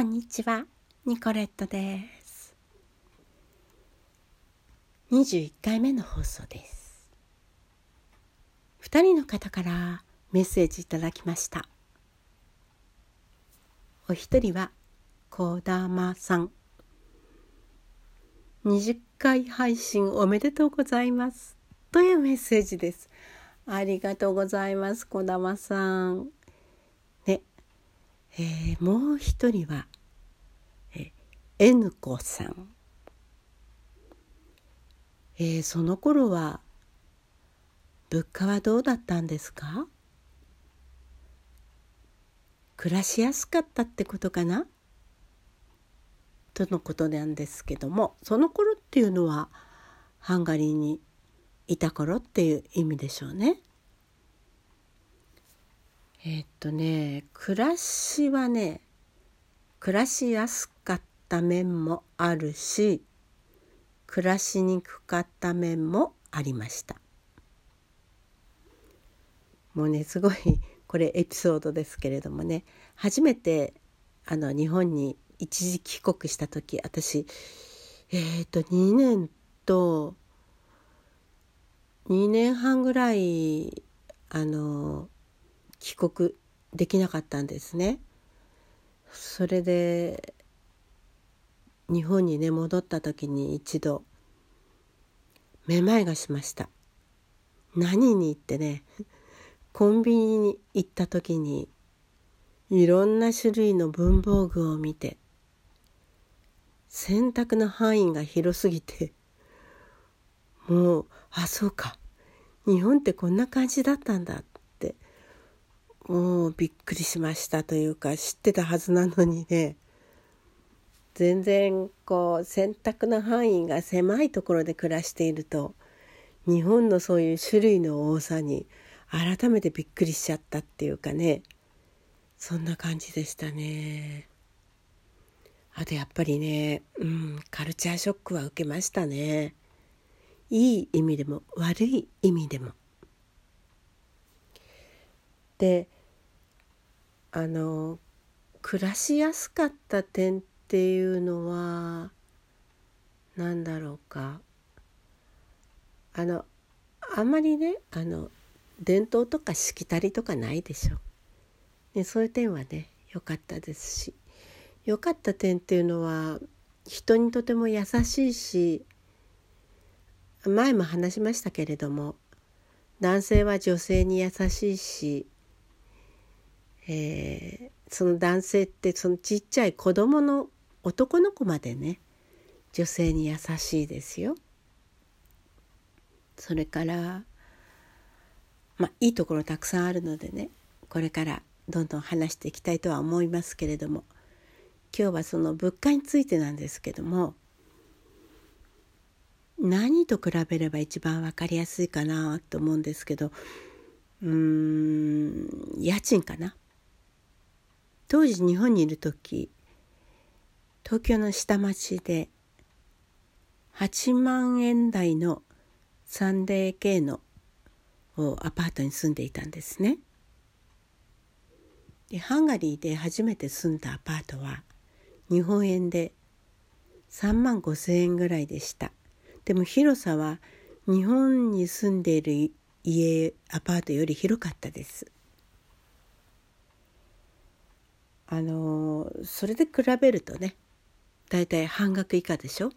こんにちは、ニコレットです。21回目の放送です。2人の方からメッセージいただきました。お一人は、こだまさん。20回配信おめでとうございます。というメッセージです。ありがとうございます、こだまさん。ね、えー、もう一人は、N 子さん、えー、その頃は物価はどうだったんですか？暮らしやすかったってことかな？とのことなんですけどもその頃っていうのはハンガリーにいた頃っていう意味でしょうね。えー、っとね暮らしはね暮らしやすかった面もあるし暮らしにくかった面もありましたもうねすごいこれエピソードですけれどもね初めてあの日本に一時帰国した時私えっ、と2年と2年半ぐらいあの帰国できなかったんですね。それで日本にね戻った時に一度めまいがしました。何に行ってねコンビニに行った時にいろんな種類の文房具を見て選択の範囲が広すぎてもうあそうか日本ってこんな感じだったんだってもうびっくりしましたというか知ってたはずなのにね全然こう選択の範囲が狭いところで暮らしていると日本のそういう種類の多さに改めてびっくりしちゃったっていうかねそんな感じでしたね。あとやっぱりね、うん、カルチャーショックは受けましたね。いい意味でも悪い意味でも。であの暮らしやすかった点っていうのは何だろうかあのあんまりねあの伝統とかしきたりとかないでしょ。ね、そういう点はね良かったですし良かった点っていうのは人にとても優しいし前も話しましたけれども男性は女性に優しいしえー、その男性ってそのちっちゃい子供の男の子までね女性に優しいですよ。それからまあいいところたくさんあるのでねこれからどんどん話していきたいとは思いますけれども今日はその物価についてなんですけども何と比べれば一番分かりやすいかなと思うんですけどうーん家賃かな当時日本にいる時東京の下町で8万円台の 3DK のアパートに住んでいたんですね。でハンガリーで初めて住んだアパートは日本円で3万5千円ぐらいでした。でも広さは日本に住んでいる家アパートより広かったです。あのそれで比べるとねだいたい半額以下でしょ？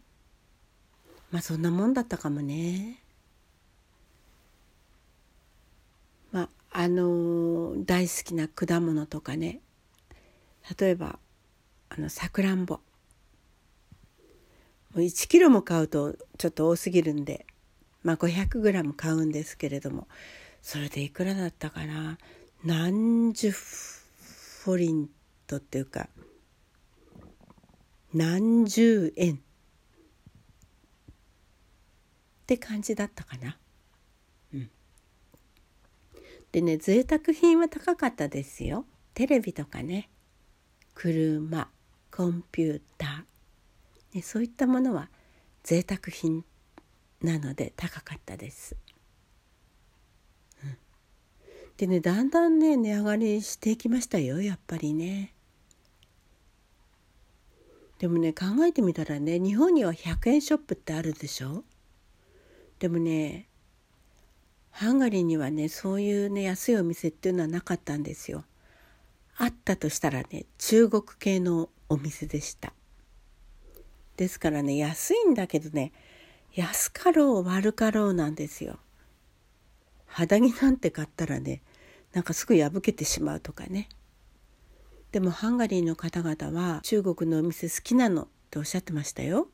まあそんなもんだったかもね。まああの大好きな果物とかね。例えばあのさくらんぼ。もう1キロも買うとちょっと多すぎるんで。まあ500グラム買うんですけれども。それでいくらだったかな？何十フォリントっていうか。何十円って感じだったかな。うん、でね贅沢品は高かったですよ。テレビとかね車コンピューター、ね、そういったものは贅沢品なので高かったです。でねだんだんね値上がりしていきましたよやっぱりね。でもね考えてみたらね日本には100円ショップってあるでしょ？でもねハンガリーにはねそういうね安いお店っていうのはなかったんですよ。あったとしたらね中国系のお店でした。ですからね安いんだけどね安かろう悪かろうなんですよ。肌着なんて買ったらねなんかすぐ破けてしまうとかね。でもハンガリーの方々は中国のお店好きなのっておっしゃってましたよ。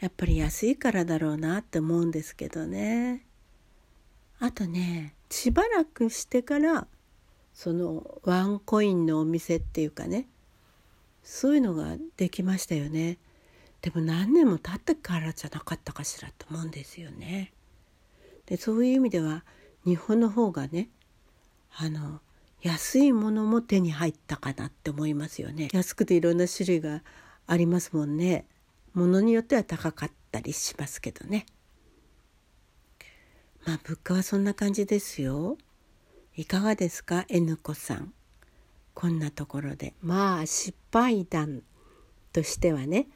やっぱり安いからだろうなって思うんですけどね。あとねしばらくしてからそのワンコインのお店っていうかねそういうのができましたよね。でも何年も経ってからじゃなかったかしらと思うんですよね。でそういう意味では日本の方がねあの安いものも手に入ったかなって思いますよね。安くていろんな種類がありますもんね。ものによっては高かったりしますけどね。まあ物価はそんな感じですよ。いかがですか？N 子さん。こんなところで。まあ失敗談としてはね。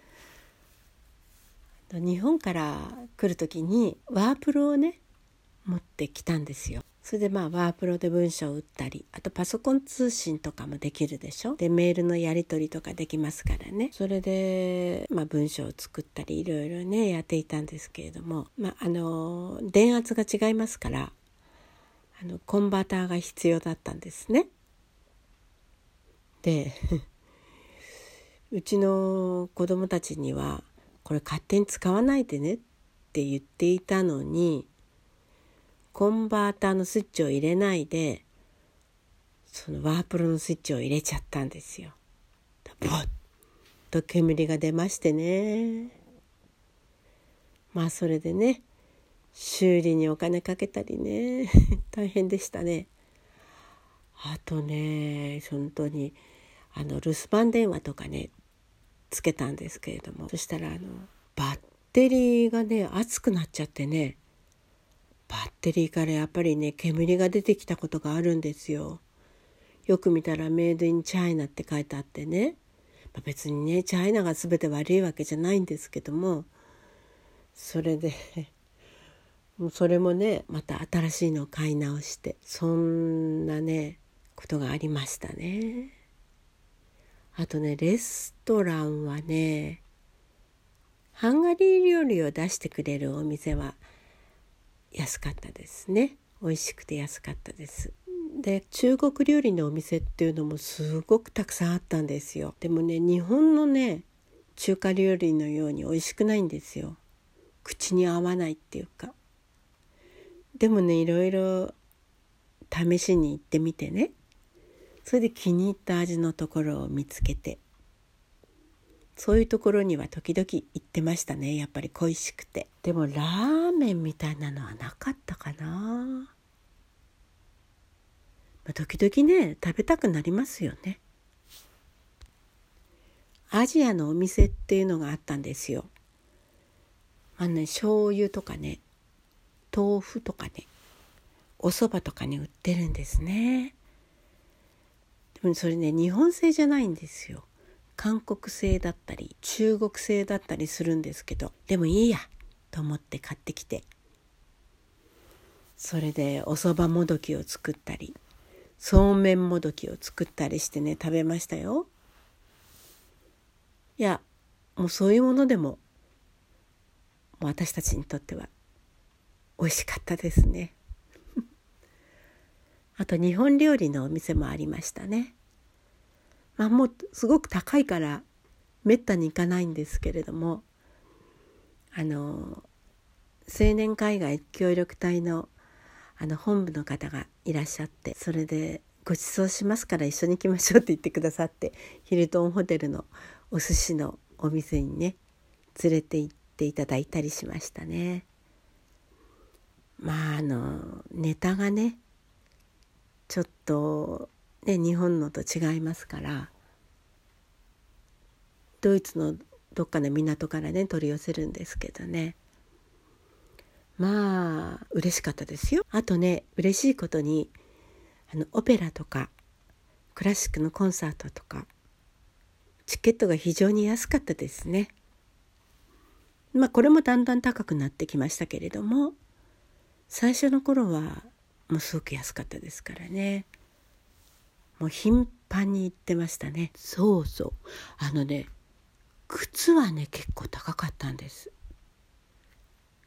日本から来る時にワープロをね持ってきたんですよ。それでまあワープロで文章を打ったりあとパソコン通信とかもできるでしょ？でメールのやり取りとかできますからねそれでまあ文章を作ったりいろいろねやっていたんですけれどもまああの電圧が違いますからあのコンバーターが必要だったんですね。で うちの子供たちにはこれ勝手に使わないでねって言っていたのにコンバーターのスイッチを入れないでそのワープロのスイッチを入れちゃったんですよ。ボッ！と煙が出ましてね。まあそれでね修理にお金かけたりね。大変でしたね。あとね本当にあの留守番電話とかねつけたんですけれども。そしたらあのバッテリーがね熱くなっちゃってね。バッテリーからやっぱりね煙が出てきたことがあるんですよ。よく見たらメイドインチャイナって書いてあってね、まあ、別にねチャイナが全て悪いわけじゃないんですけどもそれでもう それもねまた新しいのを買い直してそんなねことがありましたね。あとねレストランはねハンガリー料理を出してくれるお店は安かったですね。美味しくて安かったです。で中国料理のお店っていうのもすごくたくさんあったんですよ。でもね日本のね中華料理のように美味しくないんですよ。口に合わないっていうか。でもねいろいろ試しに行ってみてね。それで気に入った味のところを見つけて。そういうところには時々行ってましたね。やっぱり恋しくて。でもラーメンみたいなのはなかったかな、まあ、時々ね食べたくなりますよね。アジアのお店っていうのがあったんですよ。あのね醤油とかね豆腐とかねお蕎麦とかに売ってるんですね。でもそれね日本製じゃないんですよ。韓国製だったり中国製だったりするんですけどでもいいやと思って買ってきて。それでおそばもどきを作ったりそうめんもどきを作ったりしてね食べましたよ。いやもうそういうものでも私たちにとっては美味しかったですね。あと日本料理のお店もありましたね。まあ、もうすごく高いからめったに行かないんですけれどもあの青年海外協力隊のあの本部の方がいらっしゃってそれでご馳走しますから一緒に行きましょうって言ってくださってヒルトンホテルのお寿司のお店にね連れて行っていただいたりしましたね。まああのネタがねちょっとね、日本のと違いますからドイツのどっかの港からね取り寄せるんですけどねまあ嬉しかったですよ。あとね嬉しいことにあのオペラとかクラシックのコンサートとかチケットが非常に安かったですね。まあこれもだんだん高くなってきましたけれども最初の頃はもうすごく安かったですからねもう頻繁に行ってましたね。そうそう。あのね靴はね結構高かったんです。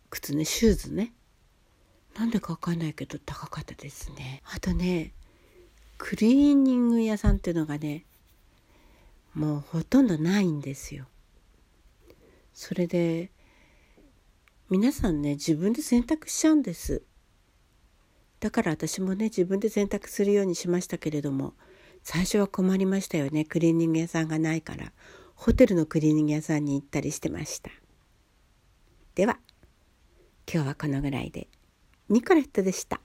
靴ねシューズね。なんでかわかんないけど高かったですね。あとねクリーニング屋さんっていうのがねもうほとんどないんですよ。それで皆さんね自分で選択しちゃうんです。だから私もね自分で洗濯するようにしましたけれども最初は困りましたよね。クリーニング屋さんがないから。ホテルのクリーニング屋さんに行ったりしてました。では今日はこのぐらいで。ニコレットでした。